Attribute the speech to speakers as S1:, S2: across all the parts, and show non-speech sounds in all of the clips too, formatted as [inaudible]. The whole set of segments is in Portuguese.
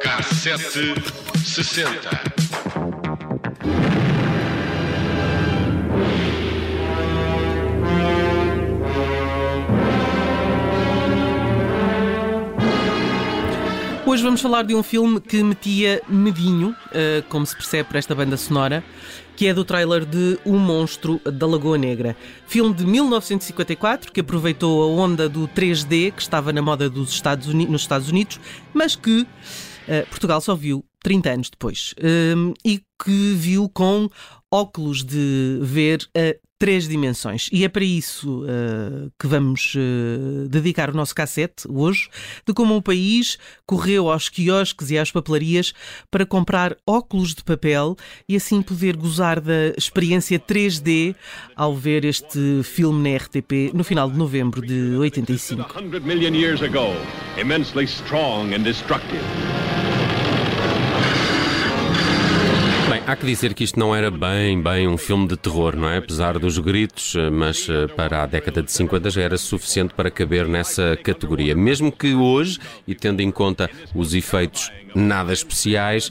S1: Cassete sessenta.
S2: Hoje vamos falar de um filme que metia medinho, eh, como se percebe por esta banda sonora, que é do trailer de O Monstro da Lagoa Negra. Filme de 1954 que aproveitou a onda do 3D que estava na moda dos Estados Unidos, nos Estados Unidos, mas que eh, Portugal só viu 30 anos depois. Um, e que viu com óculos de ver a três dimensões. E é para isso uh, que vamos uh, dedicar o nosso cassete hoje, de como o país correu aos quiosques e às papelarias para comprar óculos de papel e assim poder gozar da experiência 3D ao ver este filme na RTP no final de novembro de 85. 100 million years ago, immensely strong and destructive.
S3: Há que dizer que isto não era bem, bem um filme de terror, não é? Apesar dos gritos, eh, mas eh, para a década de 50 já era suficiente para caber nessa categoria. Mesmo que hoje, e tendo em conta os efeitos nada especiais,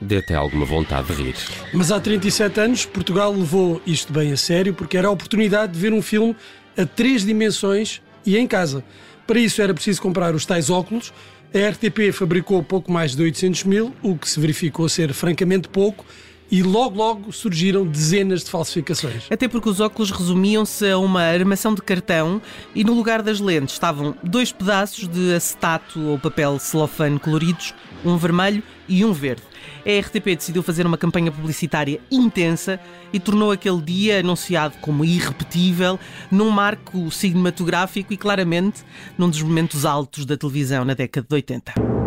S3: dê até alguma vontade de rir.
S4: Mas há 37 anos, Portugal levou isto bem a sério porque era a oportunidade de ver um filme a três dimensões e em casa. Para isso era preciso comprar os tais óculos a RTP fabricou pouco mais de 800 mil, o que se verificou ser francamente pouco, e logo logo surgiram dezenas de falsificações.
S2: Até porque os óculos resumiam-se a uma armação de cartão e no lugar das lentes estavam dois pedaços de acetato ou papel celofane coloridos, um vermelho e um verde. A RTP decidiu fazer uma campanha publicitária intensa e tornou aquele dia anunciado como irrepetível num marco cinematográfico e claramente num dos momentos altos da televisão na década de 80.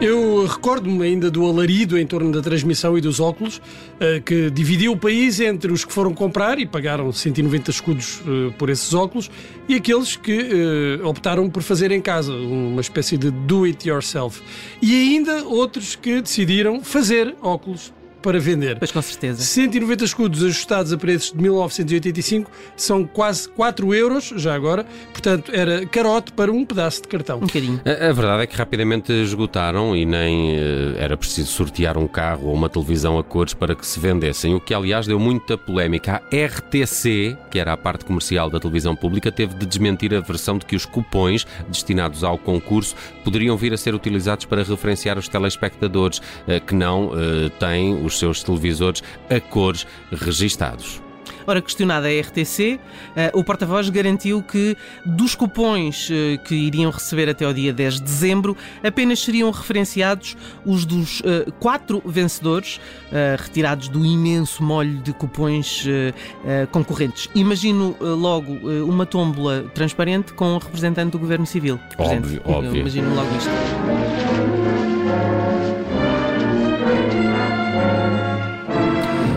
S4: Eu recordo-me ainda do alarido em torno da transmissão e dos óculos, eh, que dividiu o país entre os que foram comprar e pagaram 190 escudos eh, por esses óculos e aqueles que eh, optaram por fazer em casa, uma espécie de do-it-yourself. E ainda outros que decidiram fazer óculos para vender.
S2: Pois com certeza.
S4: 190 escudos ajustados a preços de 1985 são quase 4 euros, já agora, portanto era carote para um pedaço de cartão. Um
S2: bocadinho.
S3: A, a verdade é que rapidamente esgotaram e nem uh, era preciso sortear um carro ou uma televisão a cores para que se vendessem, o que aliás deu muita polémica. A RTC, que era a parte comercial da televisão pública, teve de desmentir a versão de que os cupões destinados ao concurso poderiam vir a ser utilizados para referenciar os telespectadores uh, que não uh, têm os seus televisores a cores registados.
S2: Ora, questionada a RTC, eh, o porta-voz garantiu que dos cupões eh, que iriam receber até ao dia 10 de dezembro, apenas seriam referenciados os dos eh, quatro vencedores retirados do imenso molho de cupões concorrentes. Imagino logo uma tómbola transparente com um representante do Governo Civil.
S3: Óbvio, óbvio.
S2: imagino logo isto.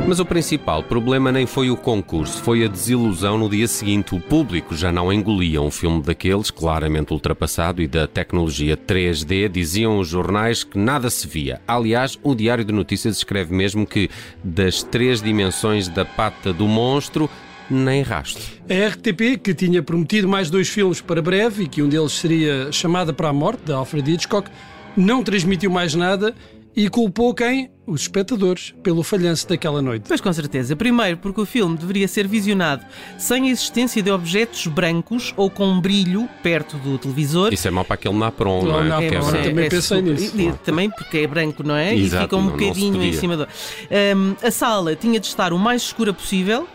S3: Mas o principal problema nem foi o concurso, foi a desilusão no dia seguinte. O público já não engolia um filme daqueles, claramente ultrapassado e da tecnologia 3D, diziam os jornais que nada se via. Aliás, o Diário de Notícias escreve mesmo que das três dimensões da pata do monstro, nem rastro.
S4: A RTP, que tinha prometido mais dois filmes para breve e que um deles seria Chamada para a Morte, de Alfred Hitchcock, não transmitiu mais nada e culpou quem? Os espectadores, pelo falhanço daquela noite.
S2: Pois com certeza. Primeiro, porque o filme deveria ser visionado sem a existência de objetos brancos ou com brilho perto do televisor.
S3: Isso é mau para aquele Napron, não,
S4: não é? é, é também é, pensei nisso.
S2: E, também porque é branco, não é?
S3: Exato,
S2: e fica um bocadinho em cima do. Um, a sala tinha de estar o mais escura possível, uh,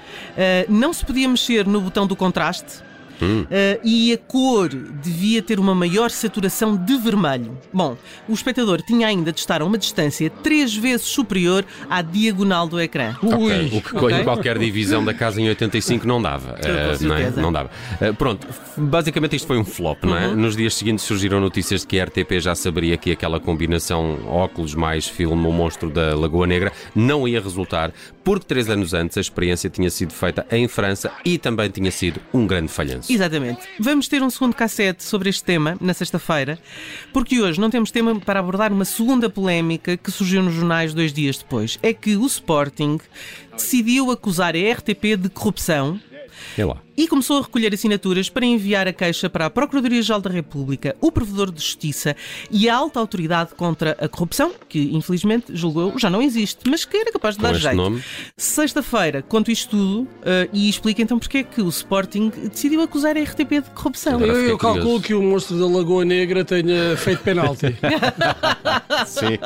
S2: não se podia mexer no botão do contraste Hum. Uh, e a cor devia ter uma maior saturação de vermelho. Bom, o espectador tinha ainda de estar a uma distância três vezes superior à diagonal do ecrã.
S3: Okay. O que okay. em qualquer divisão da casa em 85 não dava. Uh, não, é? não, dava. Uh, pronto, basicamente isto foi um flop, não é? Uhum. Nos dias seguintes surgiram notícias de que a RTP já saberia que aquela combinação óculos mais filme O Monstro da Lagoa Negra não ia resultar, porque três anos antes a experiência tinha sido feita em França e também tinha sido um grande falhanço.
S2: Exatamente. Vamos ter um segundo cassete sobre este tema na sexta-feira, porque hoje não temos tema para abordar uma segunda polémica que surgiu nos jornais dois dias depois. É que o Sporting decidiu acusar a RTP de corrupção
S3: É lá.
S2: E começou a recolher assinaturas para enviar a queixa para a Procuradoria-Geral da República, o Provedor de Justiça e a alta autoridade contra a corrupção, que infelizmente, julgo eu, já não existe, mas que era capaz de
S3: Com
S2: dar jeito. Sexta-feira conto isto tudo eh, e explico então porque é que o Sporting decidiu acusar a RTP de corrupção.
S4: Eu, eu calculo que o monstro da Lagoa Negra tenha feito penalti. [laughs]
S3: Sim.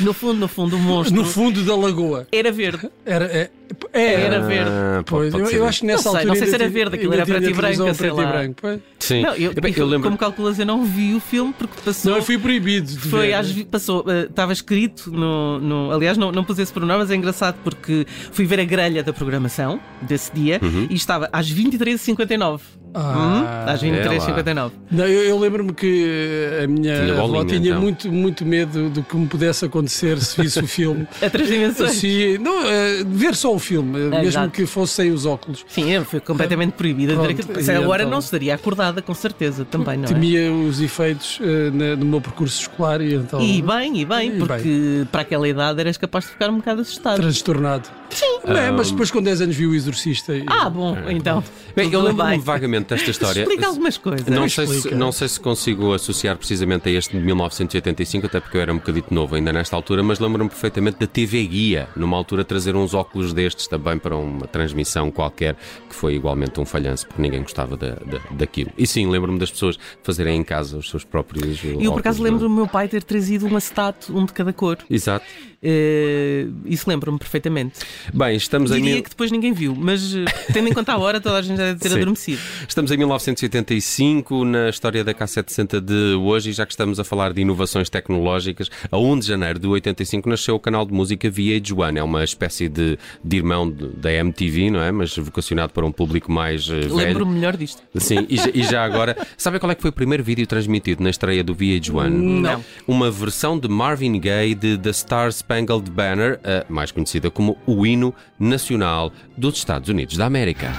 S2: No fundo, no fundo, o monstro
S4: no fundo da lagoa.
S2: era verde.
S4: Era, é, é,
S2: Era verde.
S3: Ah,
S4: Pois,
S3: pode
S4: eu, eu acho que nessa
S2: Não sei,
S4: altura.
S2: não sei se era verde, aquilo era preto e branco, sei
S4: preto e
S2: lá.
S4: branco, pois.
S3: Sim.
S2: Não, eu,
S3: Epá, eu lembro.
S2: como calculas, eu não vi o filme porque passou.
S4: Não, eu fui proibido de
S2: Foi
S4: ver.
S2: às, passou, eh, estava escrito no, no- aliás não, não pus esse pronome, mas é engraçado porque fui ver a grelha da programação desse dia
S3: Uhum.
S2: e estava às 23h59
S4: Ah,
S2: Hum? às 23h59
S4: Não, eu, eu lembro-me que a minha
S3: Tinha
S4: avó
S3: bolinha,
S4: tinha
S3: então.
S4: muito, muito medo do que me pudesse acontecer se visse o filme. [laughs]
S2: a três dimensões
S4: Se, não, eh, ver só o filme, eh, mesmo
S2: exato.
S4: que fosse sem os óculos.
S2: Sim, eu fui completamente proibida de ver aquilo. Agora
S4: então-
S2: não estaria acordada, com certeza, também, não é?
S4: Temia os efeitos eh, na- no meu percurso escolar e então.
S2: E bem, e bem,
S4: E
S2: porque para aquela idade eras capaz de ficar um bocado assustado.
S4: Transtornado. Sim. mas depois com 10 anos vi o Exorcista. E...
S2: Ah, bom, então.
S3: Bem, eu lembro-me
S2: bem.
S3: Vagamente desta história.
S2: Explica algumas coisas.
S3: Não sei, se, não sei se consigo associar precisamente a este de 1985, até porque eu era um bocadito novo ainda nesta altura, mas lembro-me perfeitamente da TV Guia, numa altura trazer uns óculos destes também para uma transmissão qualquer, que foi igualmente um falhanço, porque ninguém gostava da, da- daquilo. E sim, lembro-me das pessoas fazerem em casa os seus próprios.
S2: E eu por acaso lembro do meu pai ter trazido um acetato, um de cada cor.
S3: Exato.
S2: Eh, isso lembro-me perfeitamente.
S3: Bem, estamos em.
S2: Diria que depois ninguém viu, mas eh, tendo em conta a hora, toda a gente já deve ter [laughs]
S3: Sim.
S2: adormecido.
S3: Estamos em 1985, na história da K760 de hoje, e já que estamos a falar de inovações tecnológicas, a 1 de janeiro de 85 nasceu o canal de música VH1. É uma espécie de, de irmão da MTV, não é? Mas vocacionado para um público mais eh, velho.
S2: Lembro-me melhor disto.
S3: Sim, e já, e já agora, [laughs] sabe qual é que foi o primeiro vídeo transmitido na estreia do VH1?
S2: Não.
S3: Uma versão de Marvin Gaye de The Star Spangled Banner, mais conhecida como o hino nacional dos Estados Unidos da América.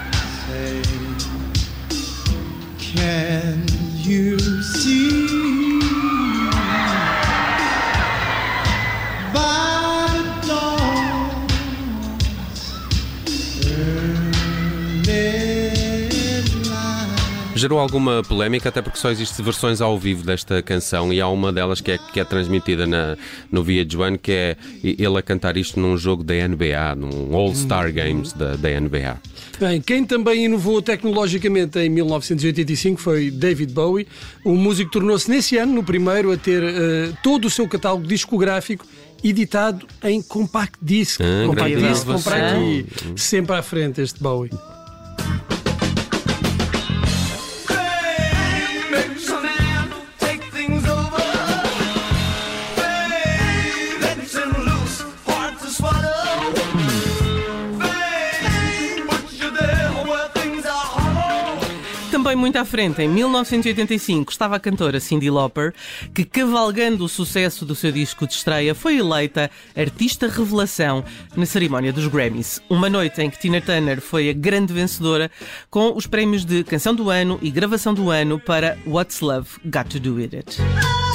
S5: Can
S3: Gerou alguma polémica, até porque só existem versões ao vivo desta canção e há uma delas que é, que é transmitida na, no VH1, que é ele a cantar isto num jogo da NBA, num All-Star Games da, da NBA.
S4: Bem, quem também inovou tecnologicamente em 1985 foi David Bowie. O músico tornou-se nesse ano, no primeiro, a ter eh, todo o seu catálogo discográfico editado em compact disc.
S3: Ah,
S4: compact disc, comprar aqui, sempre à frente este Bowie.
S2: Muito à frente, em 1985, estava a cantora Cyndi Lauper, que, cavalgando o sucesso do seu disco de estreia, foi eleita Artista Revelação na cerimónia dos Grammys. Uma noite em que Tina Turner foi a grande vencedora com os prémios de Canção do Ano e Gravação do Ano para What's Love Got to Do With It.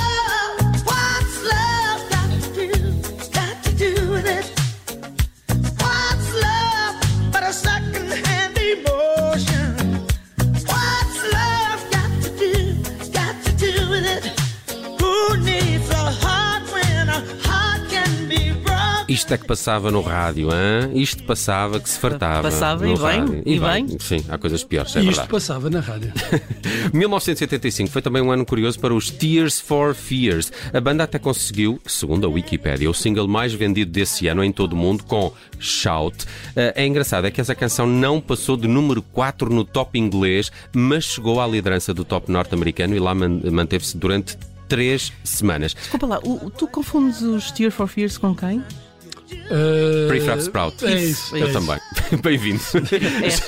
S3: Isto é que passava no rádio, hein? Isto passava que se fartava.
S2: Passava
S3: no
S2: e bem,
S3: rádio.
S2: e bem.
S3: Sim, há coisas piores, é
S4: E isto
S3: verdade.
S4: passava na rádio. [laughs]
S3: 1985 foi também um ano curioso para os Tears for Fears. A banda até conseguiu, segundo a Wikipedia, o single mais vendido desse ano em todo o mundo com Shout. Eh, É engraçado, é que essa canção não passou de número 4 no top inglês, mas chegou à liderança do top norte-americano e lá man- manteve-se durante três semanas.
S2: Desculpa lá, o- tu confundes os Tear for Fears com quem?
S6: you Uh,
S3: Prefab Sprout.
S6: É isso.
S3: Eu
S6: é
S3: também. [laughs] Bem-vindo.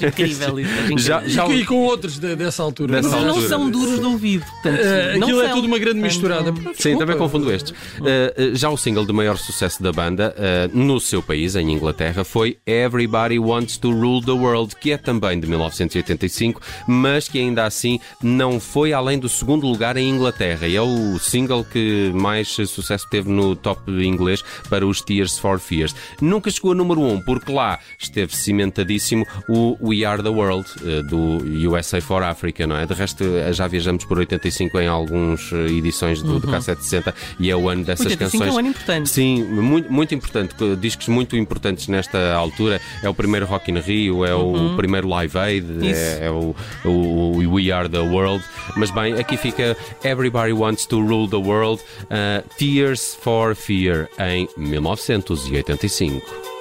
S2: É incrível isso. é
S3: Já, já.
S6: E com outros de- dessa altura.
S3: Dessa
S2: Mas
S6: não é?
S2: não
S3: altura.
S2: são duros de ouvido. Portanto,
S6: Uh,
S2: não
S6: aquilo é
S2: são.
S6: tudo uma grande misturada.
S3: Sim,
S6: Desculpa.
S3: também confundo estes. Uh, já o single de maior sucesso da banda, uh, no seu país, em Inglaterra, foi Everybody Wants to Rule the World, que é também de 1985, mas que ainda assim não foi além do segundo lugar em Inglaterra. E é o single que mais sucesso teve no top inglês para os Tears for Fears nunca chegou a número 1, um, porque lá esteve cimentadíssimo o We Are the World eh, do USA for Africa, não é? De resto, eh, já viajamos por 85 em algumas eh, edições do, uhum. do K760 e é o ano dessas
S2: 85
S3: canções.
S2: é um ano importante.
S3: Sim, muito, muito importante. Discos muito importantes nesta altura. É o primeiro Rock in Rio, é uhum. o primeiro Live Aid, é, é, o, o, o We Are the World. Mas bem, aqui fica Everybody Wants to Rule the World, uh, Tears for Fear, em
S4: 1980. 1975.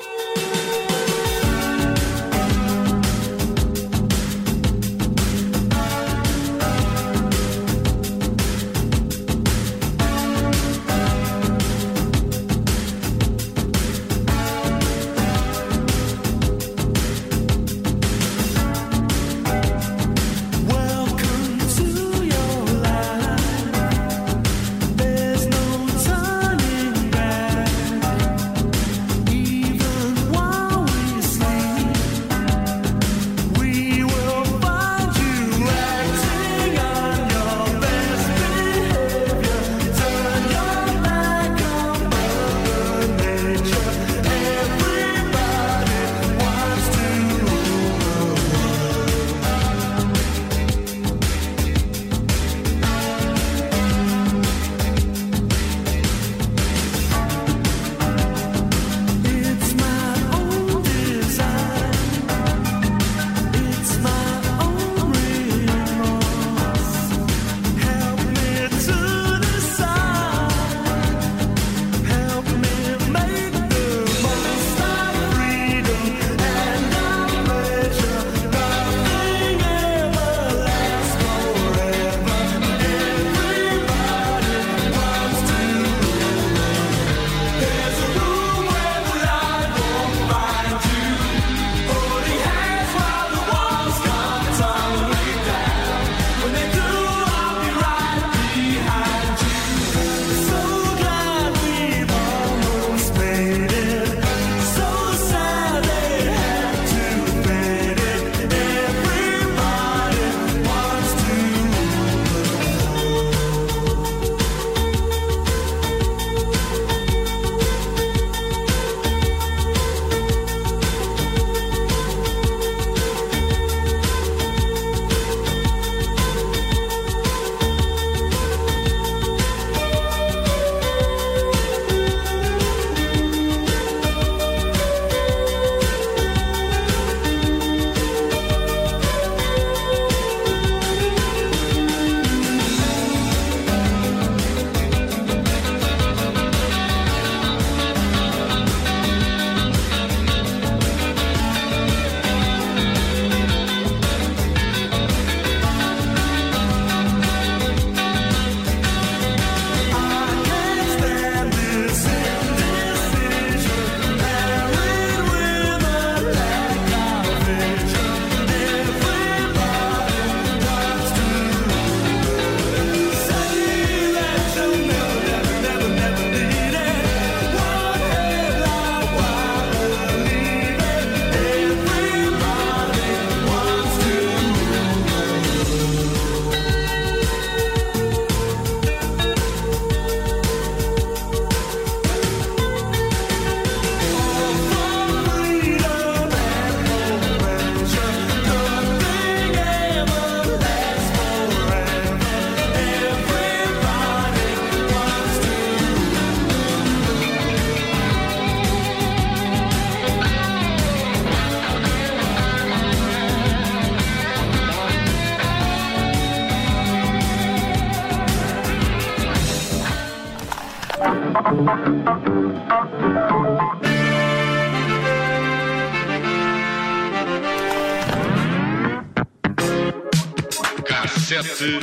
S7: Cassete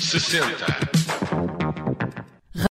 S7: 60.